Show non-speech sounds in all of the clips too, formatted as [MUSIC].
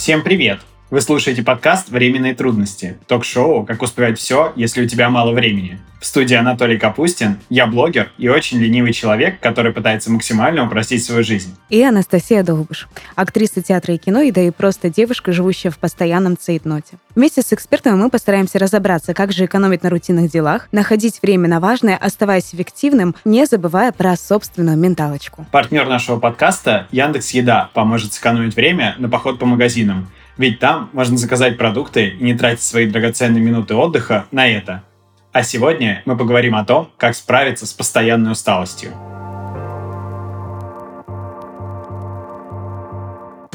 Всем привет! Вы слушаете подкаст «Временные трудности» — ток-шоу «Как успевать все, если у тебя мало времени». В студии Анатолий Капустин, я блогер и очень ленивый человек, который пытается максимально упростить свою жизнь. И Анастасия Долбыш, актриса театра и кино, и да и просто девушка, живущая в постоянном цейтноте. Вместе с экспертами мы постараемся разобраться, как же экономить на рутинных делах, находить время на важное, оставаясь эффективным, не забывая про собственную менталочку. Партнер нашего подкаста Яндекс Еда поможет сэкономить время на поход по магазинам – ведь там можно заказать продукты и не тратить свои драгоценные минуты отдыха на это. А сегодня мы поговорим о том, как справиться с постоянной усталостью.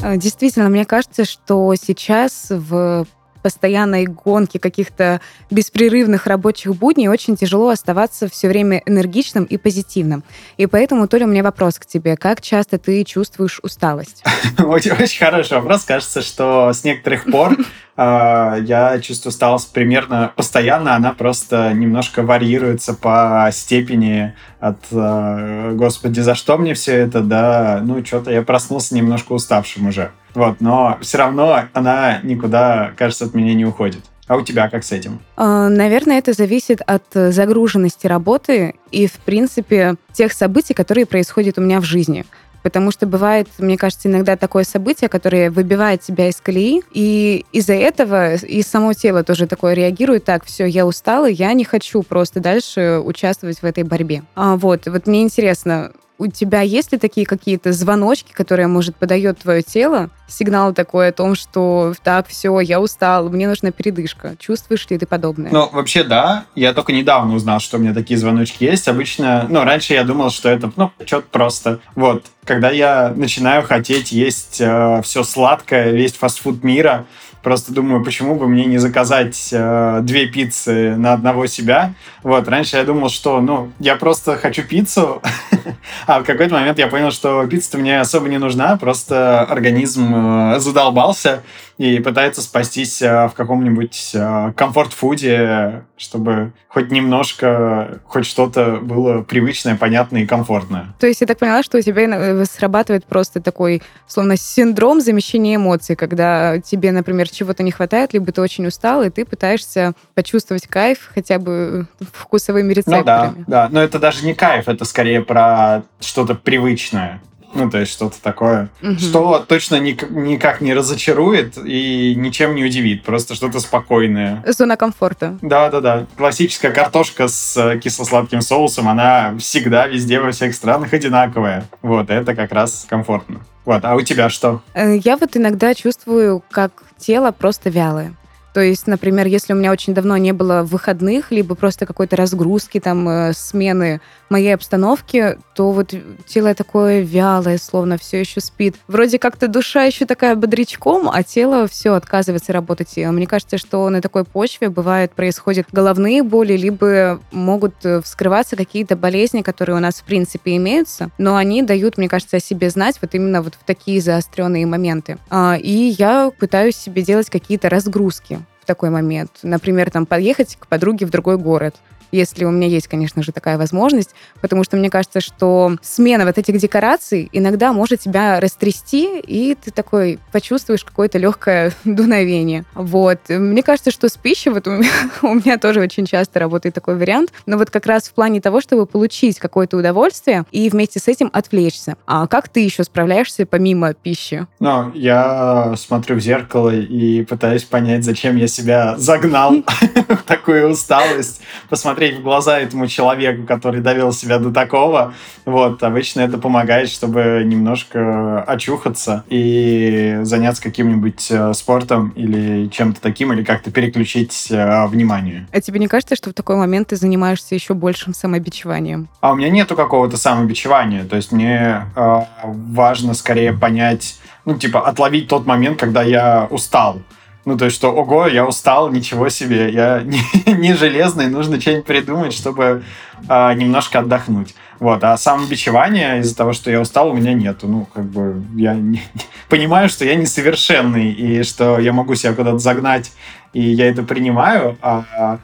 Э, действительно, мне кажется, что сейчас в постоянной гонке каких-то беспрерывных рабочих будней очень тяжело оставаться все время энергичным и позитивным. И поэтому, Толя, у меня вопрос к тебе. Как часто ты чувствуешь усталость? [LAUGHS] Очень, очень хороший вопрос. Кажется, что с некоторых пор а, я чувствую усталость примерно постоянно, она просто немножко варьируется по степени от а, «Господи, за что мне все это?» да, ну, что-то я проснулся немножко уставшим уже. Вот, но все равно она никуда, кажется, от меня не уходит. А у тебя как с этим? А, наверное, это зависит от загруженности работы и, в принципе, тех событий, которые происходят у меня в жизни. Потому что бывает, мне кажется, иногда такое событие, которое выбивает тебя из колеи, и из-за этого и само тело тоже такое реагирует, так, все, я устала, я не хочу просто дальше участвовать в этой борьбе. А, вот, вот мне интересно, у тебя есть ли такие какие-то звоночки, которые, может, подает твое тело, сигнал такой о том, что так, все, я устал, мне нужна передышка. Чувствуешь ли ты подобное? Ну, вообще, да. Я только недавно узнал, что у меня такие звоночки есть. Обычно, ну, раньше я думал, что это, ну, что-то просто. Вот. Когда я начинаю хотеть есть э, все сладкое, весь фастфуд мира, Просто думаю, почему бы мне не заказать э, две пиццы на одного себя. Вот, раньше я думал, что, ну, я просто хочу пиццу, [LAUGHS] а в какой-то момент я понял, что пицца мне особо не нужна, просто организм э, задолбался и пытается спастись э, в каком-нибудь э, комфорт-фуде, чтобы хоть немножко, хоть что-то было привычное, понятное и комфортное. То есть я так поняла, что у тебя э, срабатывает просто такой, словно синдром замещения эмоций, когда тебе, например, чего-то не хватает, либо ты очень устал, и ты пытаешься почувствовать кайф хотя бы вкусовыми рецепторами. Ну да, да. Но это даже не кайф, это скорее про что-то привычное. Ну, то есть что-то такое, угу. что точно ни, никак не разочарует и ничем не удивит. Просто что-то спокойное. Зона комфорта. Да-да-да. Классическая картошка с э, кисло-сладким соусом, она всегда везде во всех странах одинаковая. Вот, это как раз комфортно. Вот, а у тебя что? Э, я вот иногда чувствую, как тело просто вялое. То есть, например, если у меня очень давно не было выходных, либо просто какой-то разгрузки, там, э, смены моей обстановки, то вот тело такое вялое, словно все еще спит. Вроде как-то душа еще такая бодрячком, а тело все отказывается работать. И мне кажется, что на такой почве бывает происходят головные боли, либо могут э, вскрываться какие-то болезни, которые у нас в принципе имеются, но они дают, мне кажется, о себе знать вот именно вот в такие заостренные моменты. А, и я пытаюсь себе делать какие-то разгрузки такой момент. Например, там поехать к подруге в другой город если у меня есть, конечно же, такая возможность, потому что мне кажется, что смена вот этих декораций иногда может тебя растрясти, и ты такой почувствуешь какое-то легкое [LAUGHS] дуновение. Вот. Мне кажется, что с пищей вот у меня, [LAUGHS] у меня тоже очень часто работает такой вариант, но вот как раз в плане того, чтобы получить какое-то удовольствие и вместе с этим отвлечься. А как ты еще справляешься помимо пищи? Ну, я смотрю в зеркало и пытаюсь понять, зачем я себя загнал [LAUGHS] в такую усталость, посмотреть посмотреть в глаза этому человеку, который довел себя до такого. Вот, обычно это помогает, чтобы немножко очухаться и заняться каким-нибудь э, спортом или чем-то таким, или как-то переключить э, внимание. А тебе не кажется, что в такой момент ты занимаешься еще большим самобичеванием? А у меня нету какого-то самобичевания. То есть мне э, важно скорее понять, ну, типа, отловить тот момент, когда я устал. Ну, то есть, что, ого, я устал, ничего себе, я [LAUGHS] не, не железный, нужно что-нибудь придумать, чтобы а, немножко отдохнуть. Вот, а самобичевания из-за того, что я устал, у меня нету. Ну, как бы, я не, [LAUGHS] понимаю, что я несовершенный, и что я могу себя куда-то загнать, и я это принимаю, а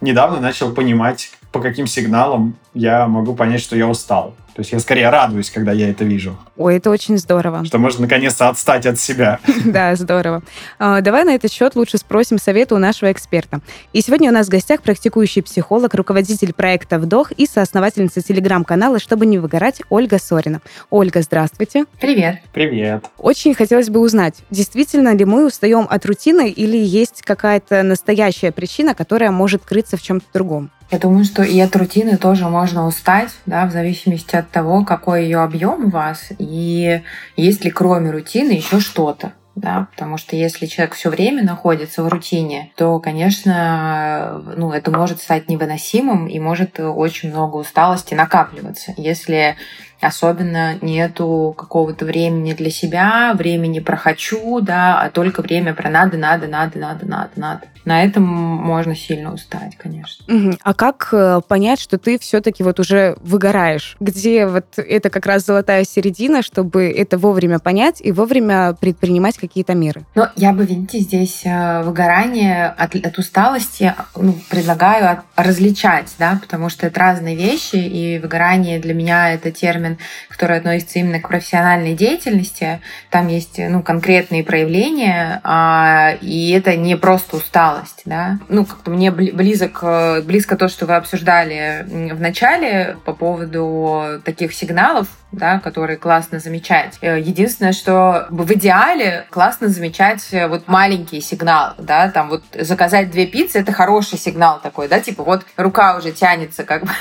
недавно начал понимать, по каким сигналам я могу понять, что я устал. То есть я скорее радуюсь, когда я это вижу. Ой, это очень здорово. Что можно наконец-то отстать от себя. [LAUGHS] Да, здорово. А, давай на этот счет лучше спросим совета у нашего эксперта. И сегодня у нас в гостях практикующий психолог, руководитель проекта «Вдох» и соосновательница телеграм-канала «Чтобы не выгорать» Ольга Сорина. Ольга, здравствуйте. Привет. Привет. Очень хотелось бы узнать, действительно ли мы устаем от рутины или есть какая-то настоящая причина, которая может крыться в чем-то другом? Я думаю, что и от рутины тоже можно устать, да, в зависимости от того, какой ее объем у вас, и есть ли кроме рутины еще что-то. Да, потому что если человек все время находится в рутине, то, конечно, ну, это может стать невыносимым и может очень много усталости накапливаться. Если особенно нету какого-то времени для себя, времени про хочу, да, а только время про надо, надо, надо, надо, надо, надо. На этом можно сильно устать, конечно. Угу. А как э, понять, что ты все-таки вот уже выгораешь? Где вот это как раз золотая середина, чтобы это вовремя понять и вовремя предпринимать какие-то меры? Ну, я бы, видите, здесь э, выгорание от, от усталости ну, предлагаю различать, да, потому что это разные вещи, и выгорание для меня это термин термин, который относится именно к профессиональной деятельности. Там есть ну, конкретные проявления, а, и это не просто усталость. Да? Ну, как-то мне близок, близко то, что вы обсуждали в начале по поводу таких сигналов, да, которые классно замечать. Э, единственное, что в идеале классно замечать э, вот маленькие сигналы, да, там вот заказать две пиццы — это хороший сигнал такой, да, типа вот рука уже тянется как бы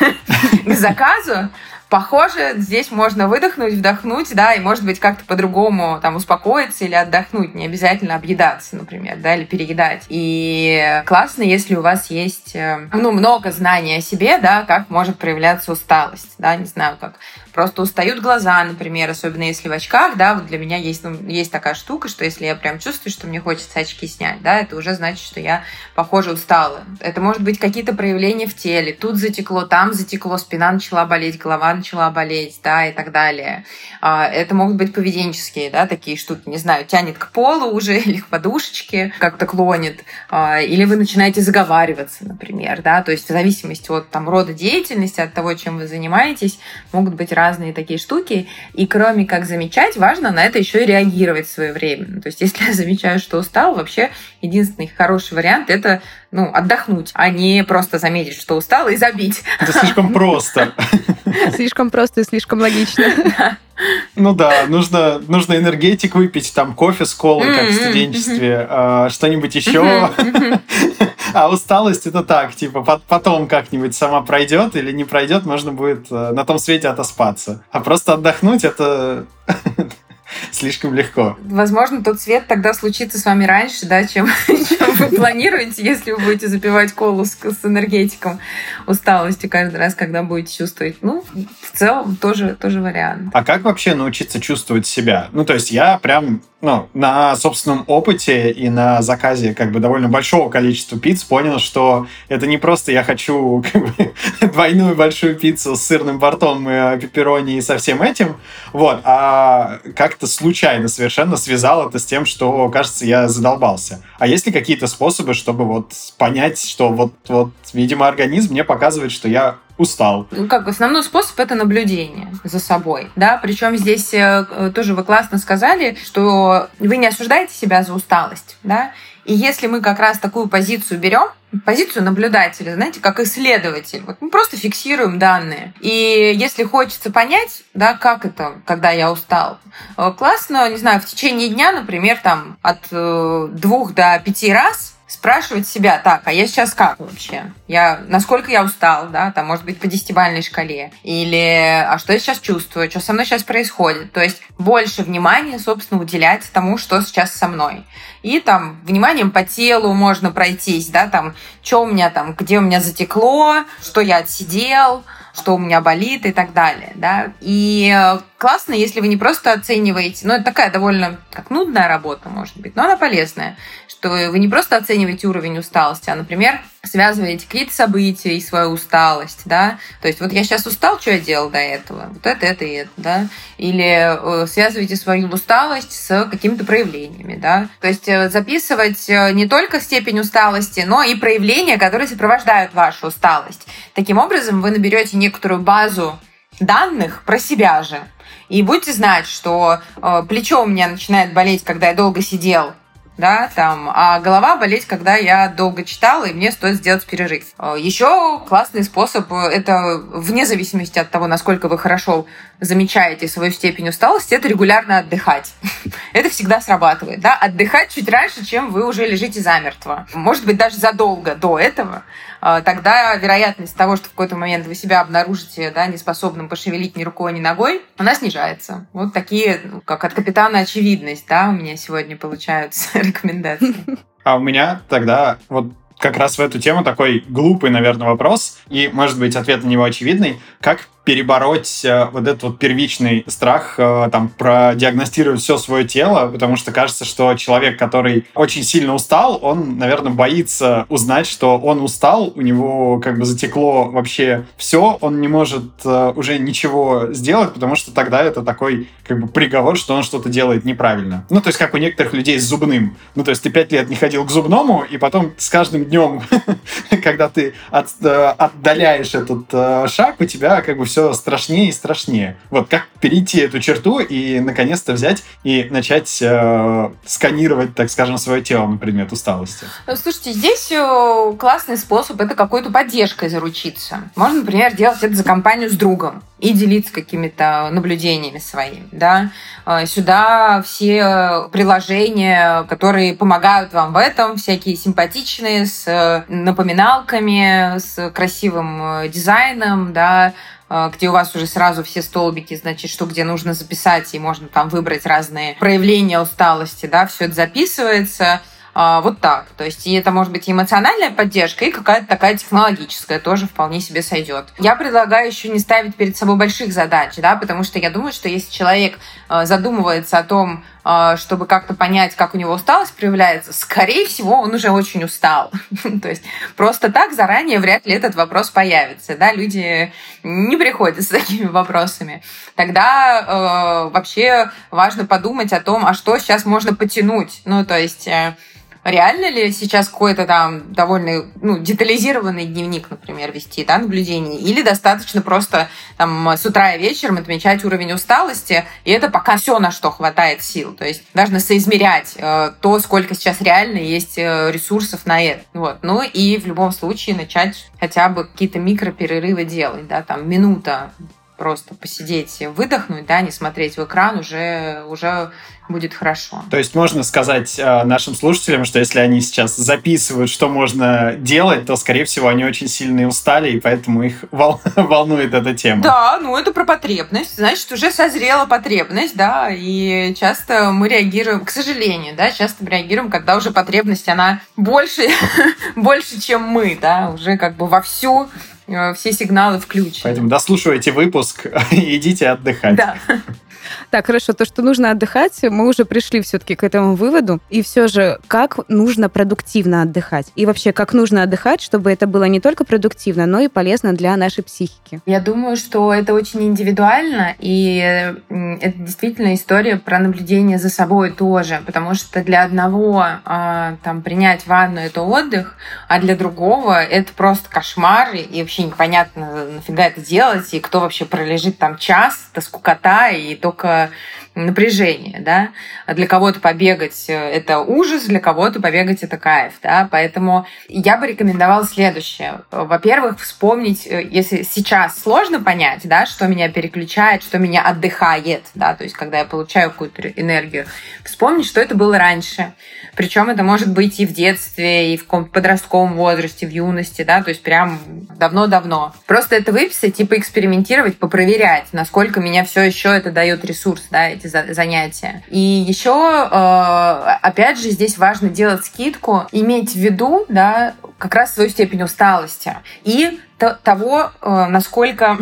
[LAUGHS] к заказу, Похоже, здесь можно выдохнуть, вдохнуть, да, и, может быть, как-то по-другому там успокоиться или отдохнуть, не обязательно объедаться, например, да, или переедать. И классно, если у вас есть, э, ну, много знаний о себе, да, как может проявляться усталость, да, не знаю, как просто устают глаза, например, особенно если в очках, да, вот для меня есть, ну, есть такая штука, что если я прям чувствую, что мне хочется очки снять, да, это уже значит, что я, похоже, устала. Это может быть какие-то проявления в теле, тут затекло, там затекло, спина начала болеть, голова начала болеть, да, и так далее. А, это могут быть поведенческие, да, такие штуки, не знаю, тянет к полу уже [LAUGHS] или к подушечке, как-то клонит, а, или вы начинаете заговариваться, например, да, то есть в зависимости от там рода деятельности, от того, чем вы занимаетесь, могут быть разные разные такие штуки. И кроме как замечать, важно на это еще и реагировать своевременно. То есть, [LAUGHS] если я замечаю, что устал, вообще единственный хороший вариант это ну, отдохнуть, а не просто заметить, что устал, и забить. Это слишком просто. [LAUGHS] Слишком просто и слишком логично. [LAUGHS] Ну да, нужно, нужно энергетик выпить, там кофе с колой, как в студенчестве, а, что-нибудь еще. А усталость это так, типа потом как-нибудь сама пройдет или не пройдет, можно будет э, на том свете отоспаться. А просто отдохнуть это [LAUGHS] слишком легко. Возможно, тот свет тогда случится с вами раньше, да, чем, [LAUGHS] чем вы планируете, если вы будете запивать колу с, с энергетиком усталости каждый раз, когда будете чувствовать. Ну, в целом тоже, тоже вариант. А как вообще научиться чувствовать себя? Ну, то есть я прям ну, на собственном опыте и на заказе как бы довольно большого количества пиц понял, что это не просто я хочу [LAUGHS] как бы, двойную большую пиццу с сырным бортом, и пепперони и со всем этим, вот, а как-то случайно совершенно связал это с тем, что, кажется, я задолбался. А есть ли какие-то способы, чтобы вот понять, что вот, вот видимо, организм мне показывает, что я устал. Ну, как основной способ это наблюдение за собой, да, причем здесь э, тоже вы классно сказали, что вы не осуждаете себя за усталость, да, и если мы как раз такую позицию берем, позицию наблюдателя, знаете, как исследователь. Вот мы просто фиксируем данные. И если хочется понять, да, как это, когда я устал, э, классно, не знаю, в течение дня, например, там от э, двух до пяти раз спрашивать себя, так, а я сейчас как вообще? Я, насколько я устал, да, там, может быть, по десятибальной шкале? Или, а что я сейчас чувствую? Что со мной сейчас происходит? То есть больше внимания, собственно, уделять тому, что сейчас со мной. И там вниманием по телу можно пройтись, да, там, что у меня там, где у меня затекло, что я отсидел, что у меня болит и так далее, да. И э, классно, если вы не просто оцениваете, ну, это такая довольно как нудная работа, может быть, но она полезная, что вы не просто оцениваете уровень усталости, а, например, связываете какие-то события и свою усталость, да, то есть вот я сейчас устал, что я делал до этого, вот это, это и это, да, или э, связываете свою усталость с какими-то проявлениями, да, то есть э, записывать не только степень усталости, но и проявления, которые сопровождают вашу усталость. Таким образом, вы наберете некоторую базу данных про себя же. И будете знать, что э, плечо у меня начинает болеть, когда я долго сидел, да, там, а голова болеть, когда я долго читала, и мне стоит сделать перерыв. Э, Еще классный способ, э, это вне зависимости от того, насколько вы хорошо замечаете свою степень усталости, это регулярно отдыхать. [LAUGHS] это всегда срабатывает, да, отдыхать чуть раньше, чем вы уже лежите замертво. Может быть, даже задолго до этого. Э, тогда вероятность того, что в какой-то момент вы себя обнаружите, да, неспособным пошевелить ни рукой, ни ногой, она снижается. Вот такие, ну, как от капитана очевидность, да, у меня сегодня получаются [LAUGHS] рекомендации. А у меня тогда вот как раз в эту тему такой глупый, наверное, вопрос, и, может быть, ответ на него очевидный. Как перебороть э, вот этот вот первичный страх, э, там, продиагностировать все свое тело, потому что кажется, что человек, который очень сильно устал, он, наверное, боится узнать, что он устал, у него как бы затекло вообще все, он не может э, уже ничего сделать, потому что тогда это такой как бы приговор, что он что-то делает неправильно. Ну, то есть как у некоторых людей с зубным. Ну, то есть ты пять лет не ходил к зубному, и потом с каждым днем, [LAUGHS] когда ты от, отдаляешь этот шаг, у тебя как бы все страшнее и страшнее. Вот как перейти эту черту и наконец-то взять и начать э, сканировать, так скажем, свое тело на предмет усталости? Ну, слушайте, здесь э, классный способ это какой-то поддержкой заручиться. Можно, например, делать это за компанию с другом и делиться какими-то наблюдениями своими, да. Э, сюда все приложения, которые помогают вам в этом, всякие симпатичные, с э, напоминалками, с красивым дизайном, да, а, где у вас уже сразу все столбики, значит, что где нужно записать, и можно там выбрать разные проявления усталости, да, все это записывается. А, вот так. То есть и это может быть эмоциональная поддержка, и какая-то такая технологическая тоже вполне себе сойдет. Я предлагаю еще не ставить перед собой больших задач, да, потому что я думаю, что если человек задумывается о том, чтобы как-то понять, как у него усталость проявляется, скорее всего, он уже очень устал. [LAUGHS] То есть просто так заранее вряд ли этот вопрос появится. Да? Люди не приходят с такими вопросами. Тогда э, вообще важно подумать о том, а что сейчас можно потянуть. Ну, то есть э, реально ли сейчас какой-то там довольно ну, детализированный дневник, например, вести, да, наблюдений, или достаточно просто там с утра и вечером отмечать уровень усталости, и это пока все, на что хватает сил. То есть нужно соизмерять э, то, сколько сейчас реально есть э, ресурсов на это. Вот. Ну и в любом случае начать хотя бы какие-то микроперерывы делать, да, там минута просто посидеть, выдохнуть, да, не смотреть в экран, уже, уже будет хорошо. То есть можно сказать э, нашим слушателям, что если они сейчас записывают, что можно делать, то, скорее всего, они очень сильно устали, и поэтому их [LAUGHS] вол волнует эта тема. Да, ну это про потребность. Значит, уже созрела потребность, да, и часто мы реагируем, к сожалению, да, часто мы реагируем, когда уже потребность, она больше, [LAUGHS] больше, чем мы, да, уже как бы вовсю э, все сигналы включены. Поэтому дослушивайте выпуск и [LAUGHS] идите отдыхать. Да. Так, хорошо, то, что нужно отдыхать, мы уже пришли все-таки к этому выводу. И все же, как нужно продуктивно отдыхать? И вообще, как нужно отдыхать, чтобы это было не только продуктивно, но и полезно для нашей психики? Я думаю, что это очень индивидуально, и это действительно история про наблюдение за собой тоже, потому что для одного а, там принять ванну это отдых, а для другого это просто кошмар, и вообще непонятно, нафига это делать, и кто вообще пролежит там час, это скукота, и только напряжение, да. Для кого-то побегать э, — это ужас, для кого-то побегать — это кайф, да. Поэтому я бы рекомендовала следующее. Во-первых, вспомнить, э, если сейчас сложно понять, да, что меня переключает, что меня отдыхает, да, то есть когда я получаю какую-то энергию, вспомнить, что это было раньше. Причем это может быть и в детстве, и в подростковом возрасте, в юности, да, то есть прям давно-давно. Просто это выписать, типа экспериментировать, попроверять, насколько меня все еще это дает ресурс, да, эти занятия. И еще, э, опять же, здесь важно делать скидку, иметь в виду, да, как раз свою степень усталости и того, э, насколько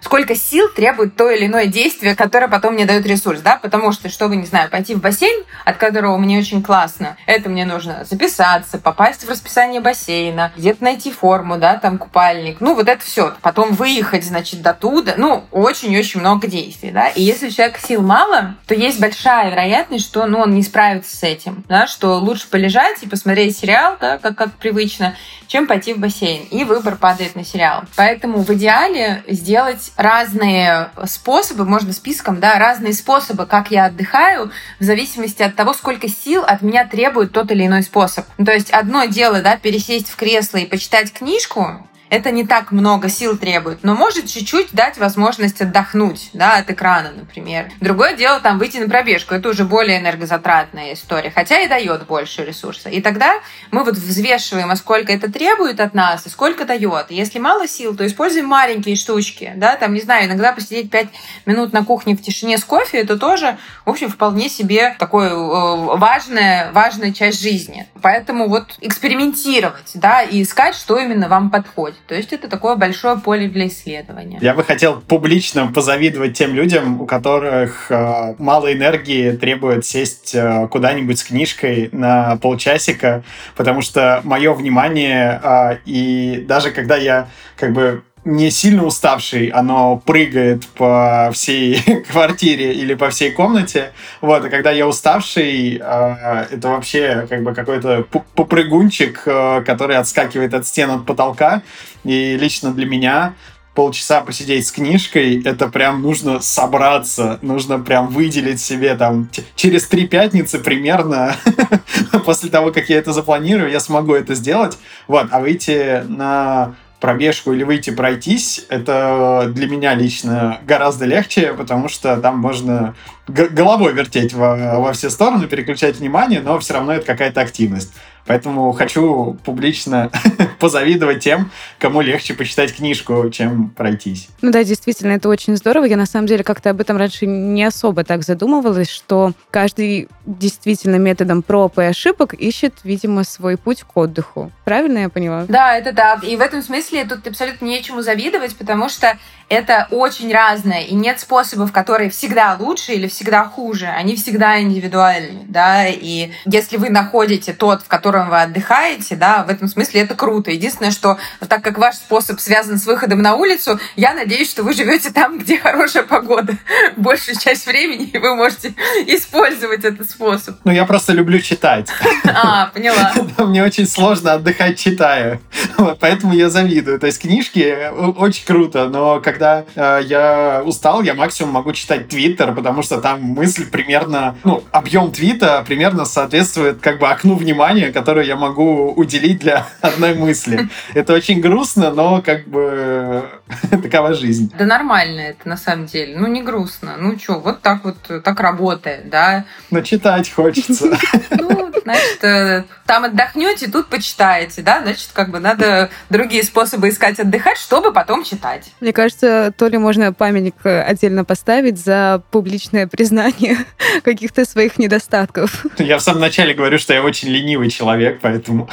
сколько сил требует то или иное действие, которое потом мне дает ресурс, да, потому что, чтобы, не знаю, пойти в бассейн, от которого мне очень классно, это мне нужно записаться, попасть в расписание бассейна, где-то найти форму, да, там купальник, ну, вот это все. Потом выехать, значит, до туда, ну, очень-очень много действий, да, и если у человека сил мало, то есть большая вероятность, что, ну, он не справится с этим, да, что лучше полежать и посмотреть сериал, да, как, как привычно, чем пойти в бассейн. И выбор падает на сериал. Поэтому в идеале сделать разные способы, можно списком, да, разные способы, как я отдыхаю, в зависимости от того, сколько сил от меня требует тот или иной способ. То есть одно дело, да, пересесть в кресло и почитать книжку, это не так много сил требует, но может чуть-чуть дать возможность отдохнуть, да, от экрана, например. Другое дело там выйти на пробежку, это уже более энергозатратная история, хотя и дает больше ресурса. И тогда мы вот взвешиваем, а сколько это требует от нас и сколько дает. Если мало сил, то используем маленькие штучки, да, там, не знаю, иногда посидеть 5 минут на кухне в тишине с кофе, это тоже, в общем, вполне себе такой э, важная, важная часть жизни. Поэтому вот экспериментировать, да, и искать, что именно вам подходит. То есть это такое большое поле для исследования. Я бы хотел публично позавидовать тем людям, у которых э, мало энергии требует сесть э, куда-нибудь с книжкой на полчасика, потому что мое внимание э, и даже когда я как бы не сильно уставший, оно прыгает по всей [LAUGHS] квартире или по всей комнате. Вот, а когда я уставший, э, это вообще как бы какой-то попрыгунчик, э, который отскакивает от стен, от потолка. И лично для меня полчаса посидеть с книжкой, это прям нужно собраться, нужно прям выделить себе там через три пятницы примерно [LAUGHS] после того, как я это запланирую, я смогу это сделать. Вот, а выйти на пробежку или выйти пройтись, это для меня лично гораздо легче, потому что там можно головой вертеть во, во все стороны, переключать внимание, но все равно это какая-то активность. Поэтому хочу публично [LAUGHS] позавидовать тем, кому легче почитать книжку, чем пройтись. Ну да, действительно, это очень здорово. Я на самом деле как-то об этом раньше не особо так задумывалась, что каждый действительно методом проб и ошибок ищет, видимо, свой путь к отдыху. Правильно я поняла? Да, это так. И в этом смысле тут абсолютно нечему завидовать, потому что это очень разное, и нет способов, которые всегда лучше или всегда хуже. Они всегда индивидуальны, да, и если вы находите тот, в котором вы отдыхаете, да, в этом смысле это круто. Единственное, что так как ваш способ связан с выходом на улицу, я надеюсь, что вы живете там, где хорошая погода [LAUGHS] большую часть времени, и вы можете использовать этот способ. Ну, я просто люблю читать. А, поняла. [LAUGHS] Мне очень сложно отдыхать, читая. [LAUGHS] Вот, поэтому я завидую. То есть книжки очень круто, но когда когда э, я устал, я максимум могу читать Твиттер, потому что там мысль примерно, ну, объем твита примерно соответствует как бы окну внимания, которое я могу уделить для [LAUGHS] одной мысли. Это очень грустно, но как бы [LAUGHS] такова жизнь. Да нормально это на самом деле. Ну, не грустно. Ну, что, вот так вот, так работает, да. Но читать хочется. [LAUGHS] Ну, значит, э, там отдохнете, тут почитаете, да, значит, как бы надо другие способы искать отдыхать, чтобы потом читать. Мне кажется, то ли можно памятник э, отдельно поставить за публичное признание [LAUGHS] каких-то своих недостатков. Я в самом начале говорю, что я очень ленивый человек, поэтому...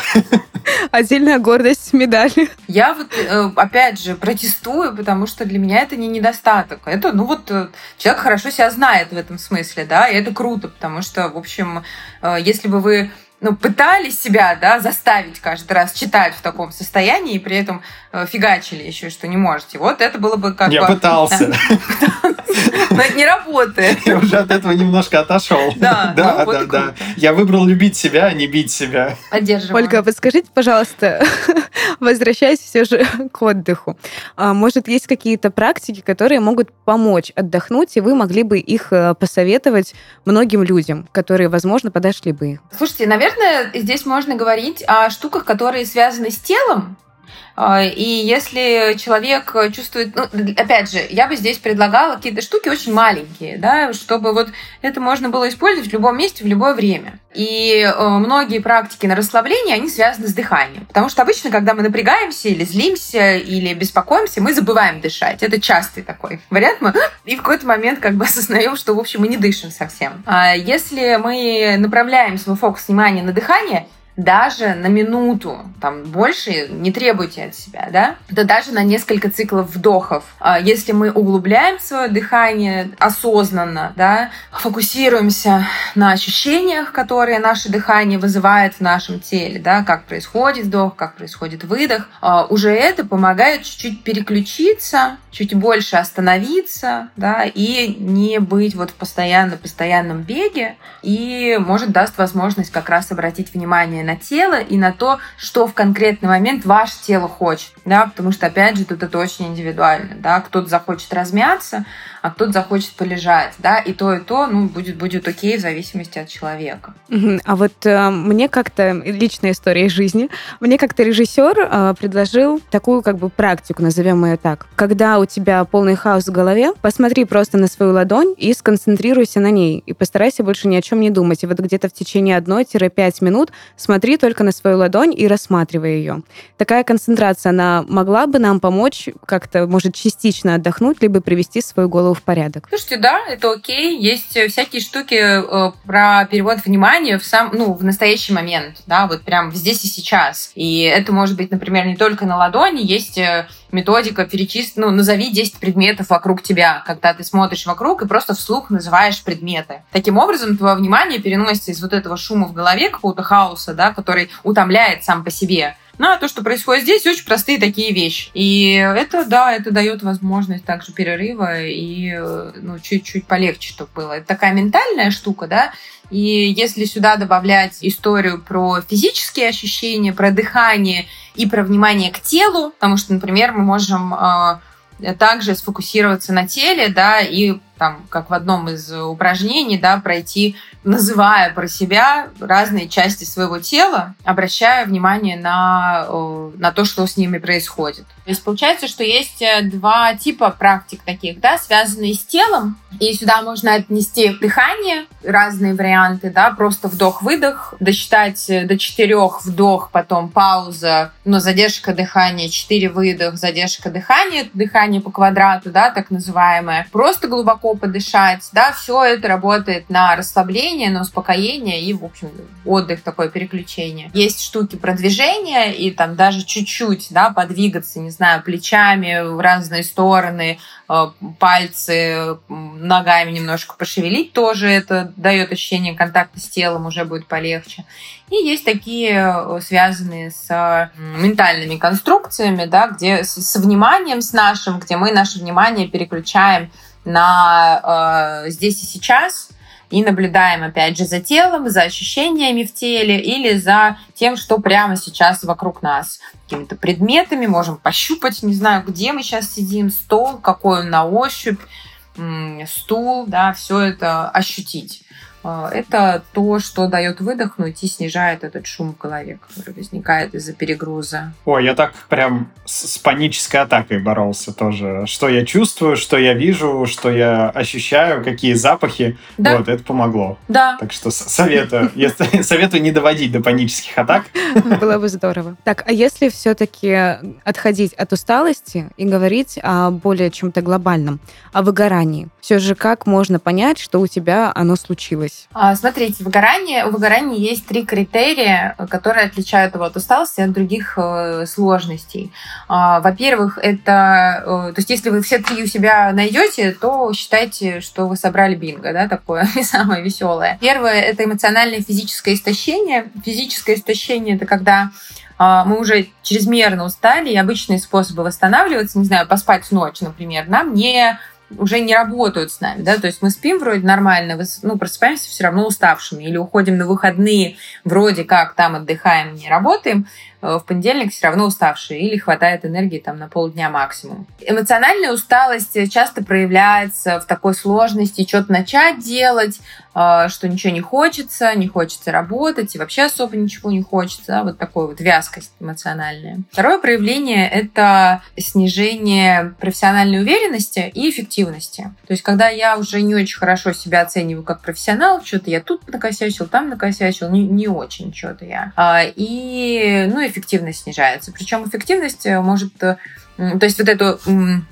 Отдельная гордость медали. Я вот, э, опять же, протестую, потому что для меня это не недостаток. Это, ну вот, э, человек хорошо себя знает в этом смысле, да, и это круто, потому что, в общем, если бы вы ну, пытались себя, да, заставить каждый раз читать в таком состоянии, и при этом э, фигачили еще, что не можете. Вот это было бы как Я бы... пытался. [LAUGHS] Но это не работает. Я уже от этого немножко отошел. [LAUGHS] Да, да, да, да. Я выбрал любить себя, а не бить себя. Поддерживаю. Ольга, подскажите, пожалуйста, [LAUGHS] возвращаясь все же к отдыху, а, может, есть какие-то практики, которые могут помочь отдохнуть, и вы могли бы их э, посоветовать многим людям, которые, возможно, подошли бы Слушайте, наверное, наверное, здесь можно говорить о штуках, которые связаны с телом, и если человек чувствует, ну, опять же, я бы здесь предлагала какие-то штуки очень маленькие, да, чтобы вот это можно было использовать в любом месте, в любое время. И э, многие практики на расслабление, они связаны с дыханием. Потому что обычно, когда мы напрягаемся или злимся, или беспокоимся, мы забываем дышать. Это частый такой вариант. Мы и в какой-то момент как бы осознаем, что, в общем, мы не дышим совсем. А если мы направляем свой фокус внимания на дыхание, даже на минуту, там больше не требуйте от себя, да, да даже на несколько циклов вдохов. А если мы углубляем свое дыхание осознанно, да, фокусируемся на ощущениях, которые наше дыхание вызывает в нашем теле, да, как происходит вдох, как происходит выдох, а уже это помогает чуть-чуть переключиться, чуть больше остановиться, да, и не быть вот в постоянно-постоянном беге, и может даст возможность как раз обратить внимание на тело и на то, что в конкретный момент ваше тело хочет, да, потому что, опять же, тут это очень индивидуально, да, кто-то захочет размяться, а кто-то захочет полежать, да, и то, и то, ну, будет, будет окей в зависимости от человека. А вот э, мне как-то, личная история из жизни, мне как-то режиссер э, предложил такую как бы практику, назовем ее так. Когда у тебя полный хаос в голове, посмотри просто на свою ладонь и сконцентрируйся на ней, и постарайся больше ни о чем не думать. И вот где-то в течение 1-5 минут смотри только на свою ладонь и рассматривай ее. Такая концентрация, она могла бы нам помочь как-то, может, частично отдохнуть, либо привести свою голову в порядок. Слушайте, да, это окей. Есть э, всякие штуки э, про перевод внимания в сам, ну, в настоящий момент, да, вот прям здесь и сейчас. И это может быть, например, не только на ладони, есть э, методика перечислить, ну, назови 10 предметов вокруг тебя, когда ты смотришь вокруг и просто вслух называешь предметы. Таким образом, твое внимание переносится из вот этого шума в голове, какого-то хаоса, да, который утомляет сам по себе, на то, что происходит здесь, очень простые такие вещи. И это, да, это дает возможность также перерыва и ну, чуть-чуть полегче, чтобы было. Это такая ментальная штука, да, и если сюда добавлять историю про физические ощущения, про дыхание и про внимание к телу, потому что, например, мы можем э, также сфокусироваться на теле, да, и там, как в одном из упражнений, да, пройти, называя про себя разные части своего тела, обращая внимание на, на то, что с ними происходит. То есть получается, что есть э, два типа практик таких, да, связанные с телом, и сюда можно отнести дыхание, разные варианты, да, просто вдох-выдох, досчитать э, до четырех вдох, потом пауза, но задержка дыхания, четыре выдох, задержка дыхания, дыхание по квадрату, да, так называемое. Просто глубоко подышать, да, все это работает на расслабление, на успокоение и, в общем, отдых, такое переключение. Есть штуки продвижения и там даже чуть-чуть, да, подвигаться, не знаю, плечами в разные стороны, э, пальцы, ногами немножко пошевелить, тоже это дает ощущение контакта с телом, уже будет полегче. И есть такие э, связанные с ментальными конструкциями, да, где с вниманием с нашим, где мы наше внимание переключаем на э, здесь и сейчас, и наблюдаем, опять же, за телом, за ощущениями в теле или за тем, что прямо сейчас вокруг нас. Какими-то предметами можем пощупать, не знаю, где мы сейчас сидим, стол, какой он на ощупь, стул, да, все это ощутить. А, это то, что дает выдохнуть и снижает этот шум в голове, который возникает из-за перегруза. Ой, я так прям с, с панической атакой боролся тоже. Что я чувствую, что я вижу, что я ощущаю, какие запахи. Да. Вот, это помогло. Да. Так что советую. [LAUGHS] Я советую не доводить до панических атак. [LAUGHS] Было бы здорово. Так, а если все-таки отходить от усталости и говорить о более чем-то глобальном, о выгорании, все же как можно понять, что у тебя оно случилось? А, смотрите, выгорание, у выгорания есть три критерия, которые отличают его от усталости от других э, сложностей. А, во-первых, это... Э, то есть если вы все три у себя найдете, то считайте, что вы собрали бинго, да, такое [LAUGHS] самое веселое. Первое — это эмоциональное физическое истощение. Физическое истощение — это когда а, мы уже чрезмерно устали, и обычные способы восстанавливаться, не знаю, поспать ночь, например, нам не уже не работают с нами, да, то есть мы спим вроде нормально, ну, просыпаемся все равно уставшими, или уходим на выходные, вроде как там отдыхаем, не работаем, в понедельник все равно уставшие или хватает энергии там на полдня максимум. Эмоциональная усталость часто проявляется в такой сложности что-то начать делать, э, что ничего не хочется, не хочется работать и вообще особо ничего не хочется. Вот такой вот вязкость эмоциональная. Второе проявление — это снижение профессиональной уверенности и эффективности. То есть когда я уже не очень хорошо себя оцениваю как профессионал, что-то я тут накосячил, там накосячил, не, не очень что-то я. А, и, ну, эффективность снижается. Причем эффективность э, может э, то есть вот эта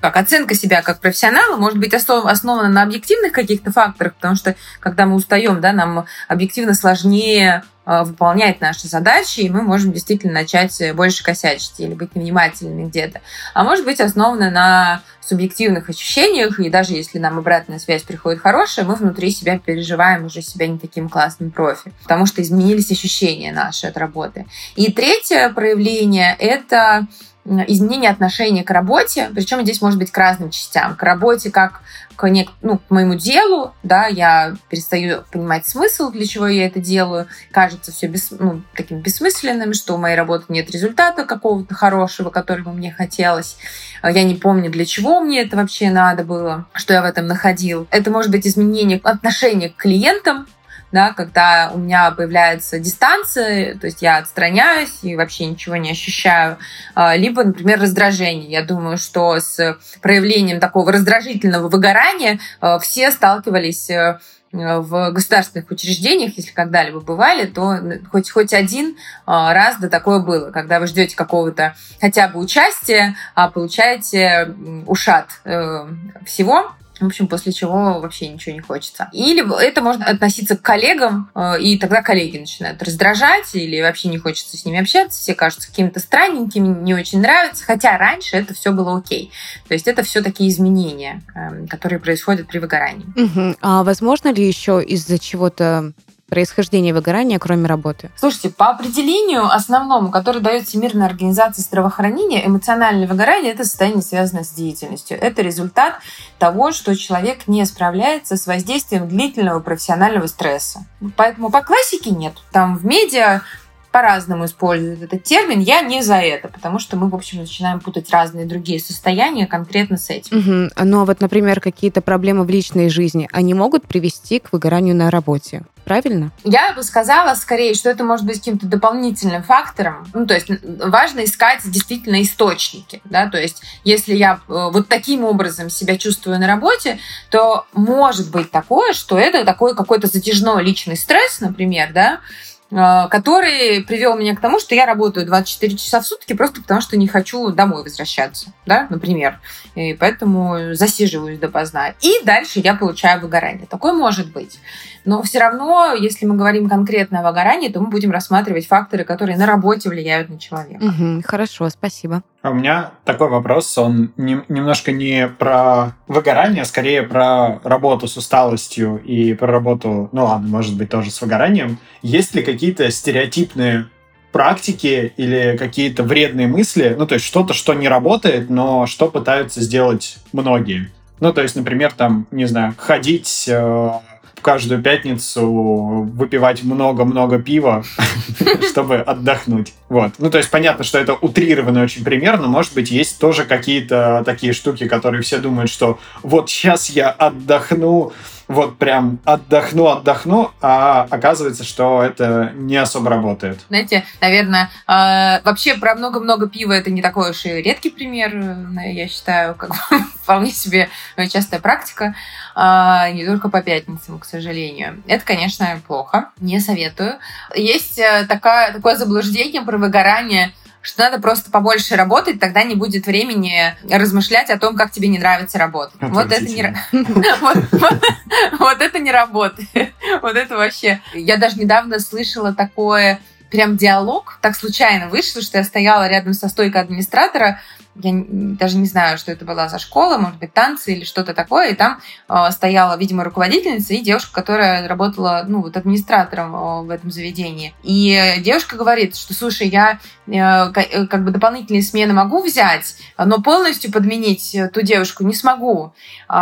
как, оценка себя как профессионала может быть основана на объективных каких-то факторах, потому что когда мы устаем, да, нам объективно сложнее э, выполнять наши задачи, и мы можем действительно начать больше косячить или быть невнимательными где-то. А может быть основана на субъективных ощущениях, и даже если нам обратная связь приходит хорошая, мы внутри себя переживаем уже себя не таким классным профи, потому что изменились ощущения наши от работы. И третье проявление — это изменение отношения к работе, причем здесь может быть к разным частям. К работе как к, не, ну, к моему делу, да, я перестаю понимать смысл, для чего я это делаю, кажется все бес, ну, таким бессмысленным, что у моей работы нет результата какого-то хорошего, который бы мне хотелось. Я не помню, для чего мне это вообще надо было, что я в этом находил. Это может быть изменение отношения к клиентам, да, когда у меня появляется дистанция, то есть я отстраняюсь и вообще ничего не ощущаю, а, либо, например, раздражение. Я думаю, что с проявлением такого раздражительного выгорания а, все сталкивались э, в государственных учреждениях, если когда-либо бывали, то хоть, хоть один а, раз да такое было, когда вы ждете какого-то хотя бы участия, а получаете ушат э, всего, в общем, после чего вообще ничего не хочется. Или это можно относиться к коллегам, э, и тогда коллеги начинают раздражать, или вообще не хочется с ними общаться, все кажутся какими-то странненькими, не очень нравятся, хотя раньше это все было окей. То есть это все такие изменения, эм, которые происходят при выгорании. Угу. А возможно ли еще из-за чего-то происхождение выгорания, кроме работы? Слушайте, по определению основному, который дает Всемирная организация здравоохранения, эмоциональное выгорание – это состояние, связанное с деятельностью. Это результат того, что человек не справляется с воздействием длительного профессионального стресса. Поэтому по классике нет. Там в медиа по-разному используют этот термин. Я не за это, потому что мы, в общем, начинаем путать разные другие состояния конкретно с этим. Угу. Но вот, например, какие-то проблемы в личной жизни, они могут привести к выгоранию на работе правильно? Я бы сказала скорее, что это может быть каким-то дополнительным фактором. Ну, то есть важно искать действительно источники, да, то есть если я э, вот таким образом себя чувствую на работе, то может быть такое, что это такой какой-то затяжной личный стресс, например, да, который привел меня к тому, что я работаю 24 часа в сутки просто потому, что не хочу домой возвращаться, да, например. И поэтому засиживаюсь допоздна. И дальше я получаю выгорание. Такое может быть. Но все равно, если мы говорим конкретно о выгорании, то мы будем рассматривать факторы, которые на работе влияют на человека. Угу, хорошо, спасибо. А у меня такой вопрос, он не, немножко не про выгорание, а скорее про работу с усталостью и про работу, ну ладно, может быть, тоже с выгоранием. Есть ли какие-то стереотипные практики или какие-то вредные мысли, ну, то есть что-то, что не работает, но что пытаются сделать многие. Ну, то есть, например, там, не знаю, ходить э, каждую пятницу выпивать много-много пива, [LAUGHS] чтобы отдохнуть. Вот. Ну, то есть понятно, что это утрированно очень примерно. Может быть, есть тоже какие-то такие штуки, которые все думают, что вот сейчас я отдохну, вот прям отдохну, отдохну, а оказывается, что это не особо работает. Знаете, наверное, э, вообще про много-много пива это не такой уж и редкий пример, э, я считаю, как [LAUGHS] вполне себе частая практика, э, не только по пятницам, к сожалению. Это, конечно, плохо, не советую. Есть э, такая, такое заблуждение про выгорание – что надо просто побольше работать, тогда не будет времени размышлять о том, как тебе не нравится работать. Вот это не [LAUGHS] вот это не работает. Вот это вообще. Я даже недавно слышала такое прям диалог. Так случайно вышло, что я стояла рядом со стойкой администратора, я даже не знаю, что это была за школа, может быть, танцы или что-то такое, и там э, стояла, видимо, руководительница и девушка, которая работала, ну, вот администратором э, в этом заведении. И девушка говорит, что, слушай, я э, э как бы дополнительные смены могу взять, но полностью подменить ту девушку не смогу, э,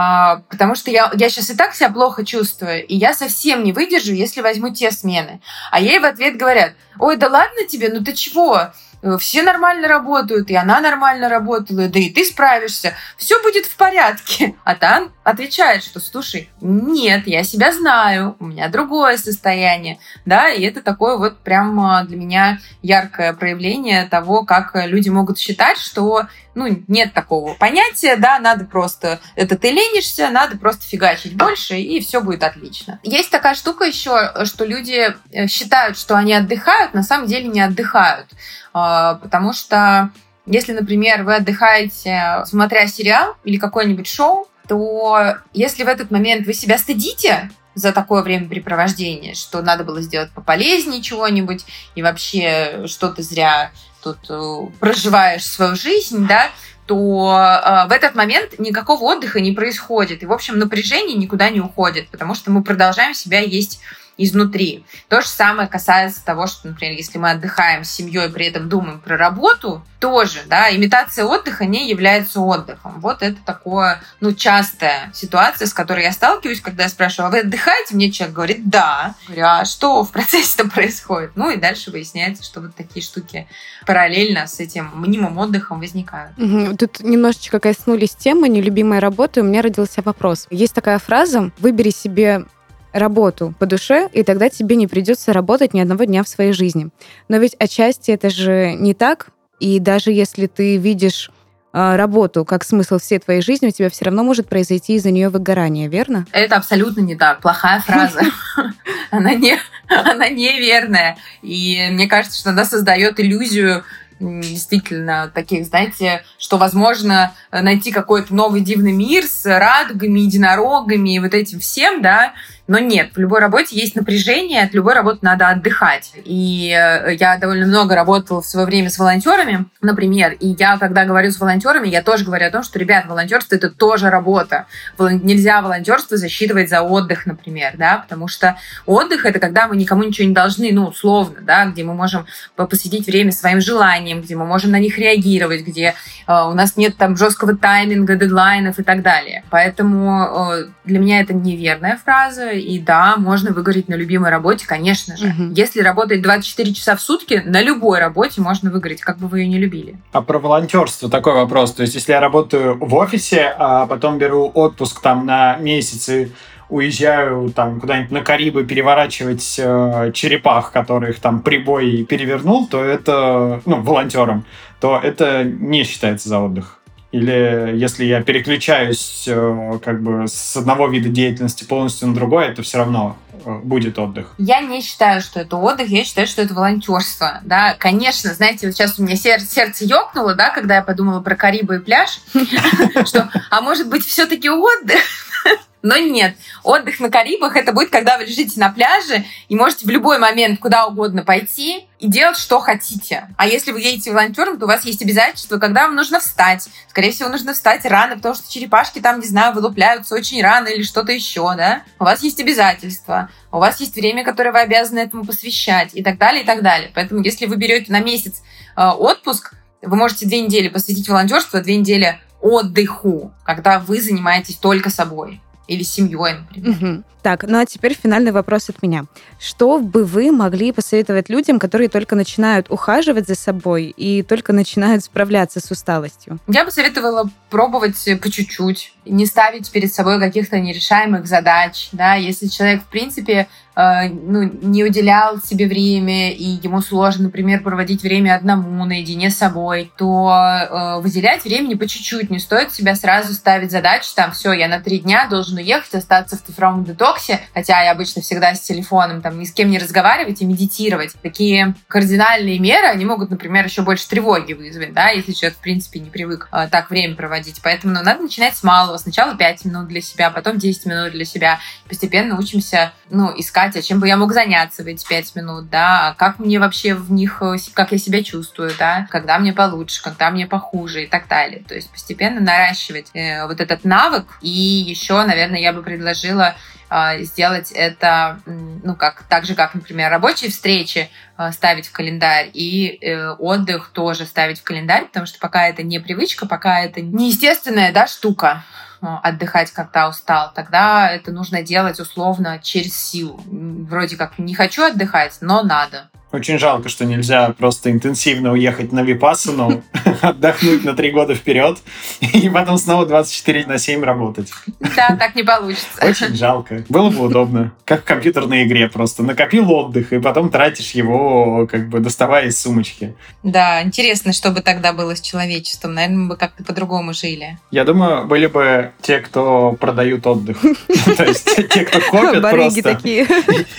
потому что я, я сейчас и так себя плохо чувствую, и я совсем не выдержу, если возьму те смены. А ей в ответ говорят, ой, да ладно тебе, ну ты чего? Э, все нормально работают, и она нормально работала, да и ты справишься, все будет в порядке. [LAUGHS] А Тан отвечает, что, слушай, нет, я себя знаю, у меня другое состояние, да, и это такое вот прям для меня яркое проявление того, как люди могут считать, что ну, нет такого понятия, да, надо просто, это ты ленишься, надо просто фигачить больше, и все будет отлично. Есть такая штука еще, что люди э, считают, что они отдыхают, на самом деле не отдыхают, а, потому что если, например, вы отдыхаете, смотря сериал или какое-нибудь шоу, то если в этот момент вы себя стыдите, за такое времяпрепровождение, что надо было сделать пополезнее чего-нибудь, и вообще что то зря тут э, проживаешь свою жизнь, да, то э, в этот момент никакого отдыха не происходит. И, в общем, напряжение никуда не уходит, потому что мы продолжаем себя есть изнутри. То же самое касается того, что, например, если мы отдыхаем с семьей, при этом думаем про работу, тоже, да, имитация отдыха не является отдыхом. Вот это такое, ну, частая ситуация, с которой я сталкиваюсь, когда я спрашиваю, а вы отдыхаете? Мне человек говорит, да. Говорю, а что в процессе-то происходит? Ну, и дальше выясняется, что вот такие штуки параллельно с этим мнимым отдыхом возникают. Тут немножечко коснулись темы нелюбимой работы, у меня родился вопрос. Есть такая фраза «выбери себе работу по душе, и тогда тебе не придется работать ни одного дня в своей жизни. Но ведь отчасти это же не так, и даже если ты видишь э, работу как смысл всей твоей жизни, у тебя все равно может произойти из-за нее выгорание, верно? Это абсолютно не так. Плохая фраза. [LAUGHS] Она не, она неверная. И мне кажется, что она создает иллюзию действительно таких, знаете, что возможно найти какой-то новый дивный мир с радугами, единорогами и вот этим всем, да, но нет, в любой работе есть напряжение, от любой работы надо отдыхать. И э, я довольно много работала в свое время с волонтерами, например, и я, когда говорю с волонтерами, я тоже говорю о том, что, ребят, волонтерство это тоже работа. Нельзя волонтерство засчитывать за отдых, например, да, потому что отдых это когда мы никому ничего не должны, ну, условно, да, где мы можем посвятить время своим желаниям, где мы можем на них реагировать, где э, у нас нет там жесткого тайминга, дедлайнов и так далее. Поэтому э, для меня это неверная фраза, и да, можно выгореть на любимой работе, конечно же. Угу. Если работать 24 часа в сутки, на любой работе можно выгореть, как бы вы ее не любили. А про волонтерство такой вопрос. То есть, если я работаю в офисе, а потом беру отпуск там на месяцы, уезжаю там куда-нибудь на Карибы переворачивать э, черепах, которых там прибой перевернул, то это, ну, волонтером, то это не считается за отдых. Или если я переключаюсь э, как бы с одного вида деятельности полностью на другой, это все равно э, будет отдых. Я не считаю, что это отдых, я считаю, что это волонтерство. Да, конечно, знаете, вот сейчас у меня сердце, сердце ёкнуло, да, когда я подумала про Карибы и пляж, [LAUGHS] что, а может быть, все-таки отдых? Но нет, отдых на Карибах это будет, когда вы лежите на пляже и можете в любой момент куда угодно пойти и делать, что хотите. А если вы едете волонтером, то у вас есть обязательства, когда вам нужно встать. Скорее всего, нужно встать рано, потому что черепашки там, не знаю, вылупляются очень рано или что-то еще, да? У вас есть обязательства, у вас есть время, которое вы обязаны этому посвящать и так далее, и так далее. Поэтому, если вы берете на месяц э, отпуск, вы можете две недели посвятить волонтерству, а две недели отдыху, когда вы занимаетесь только собой или семьей, например. Угу. Так, ну а теперь финальный вопрос от меня. Что бы вы могли посоветовать людям, которые только начинают ухаживать за собой и только начинают справляться с усталостью? Я бы советовала пробовать по чуть-чуть, не ставить перед собой каких-то нерешаемых задач. Да? Если человек, в принципе, э, ну, не уделял себе время, и ему сложно, например, проводить время одному, наедине с собой, то э, выделять времени по чуть-чуть. Не стоит себя сразу ставить задачи, там, все, я на три дня должен уехать, остаться в цифровом детоксе, хотя я обычно всегда с телефоном, там, ни с кем не разговаривать и медитировать. Такие кардинальные меры, они могут, например, еще больше тревоги вызвать, да, если человек, в принципе, не привык э, так время проводить. Поэтому ну, надо начинать с малого. Сначала 5 минут для себя, потом 10 минут для себя. Постепенно учимся, ну, искать, а чем бы я мог заняться в эти 5 минут, да, как мне вообще в них, э, как я себя чувствую, да, когда мне получше, когда мне похуже и так далее. То есть постепенно наращивать э, вот этот навык. И еще, наверное, я бы предложила а, сделать это, ну, как, так же, как, например, рабочие встречи а, ставить в календарь и э, отдых тоже ставить в календарь, потому что пока это не привычка, пока это неестественная, да, штука, отдыхать, когда устал, тогда это нужно делать условно через силу. Вроде как не хочу отдыхать, но надо. Очень жалко, что нельзя просто интенсивно уехать на Випассану, [LAUGHS] отдохнуть на три года вперед [LAUGHS] и потом снова 24 на 7 работать. Да, так не получится. Очень жалко. Было бы удобно. Как в компьютерной игре просто. Накопил отдых, и потом тратишь его, как бы доставая из сумочки. Да, интересно, что бы тогда было с человечеством. Наверное, мы бы как-то по-другому жили. Я думаю, были бы те, кто продают отдых. [LAUGHS] То есть те, кто копят просто. такие.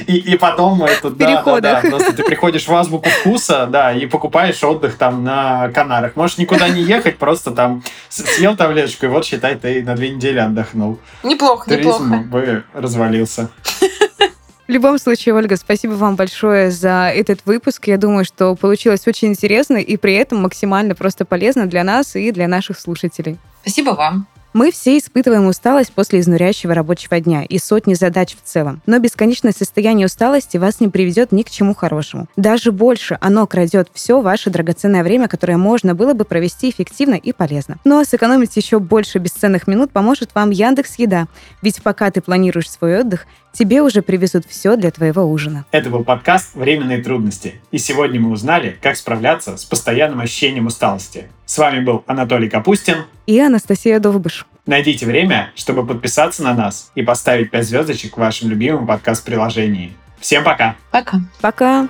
И потом это, да, да, да. Просто ты приходишь приходишь в азбуку вкуса, да, и покупаешь отдых там на Канарах. Можешь никуда не ехать, просто там съел таблеточку, и вот, считай, ты на две недели отдохнул. Неплохо, Туризм неплохо. бы развалился. В любом случае, Ольга, спасибо вам большое за этот выпуск. Я думаю, что получилось очень интересно и при этом максимально просто полезно для нас и для наших слушателей. Спасибо вам. Мы все испытываем усталость после изнуряющего рабочего дня и сотни задач в целом. Но бесконечное состояние усталости вас не приведет ни к чему хорошему. Даже больше оно крадет все ваше драгоценное время, которое можно было бы провести эффективно и полезно. Ну а сэкономить еще больше бесценных минут поможет вам Яндекс Еда. Ведь пока ты планируешь свой отдых, тебе уже привезут все для твоего ужина. Это был подкаст «Временные трудности». И сегодня мы узнали, как справляться с постоянным ощущением усталости. С вами был Анатолий Капустин и Анастасия Довбыш. Найдите время, чтобы подписаться на нас и поставить 5 звездочек в вашем любимом подкаст-приложении. Всем пока! Пока! Пока!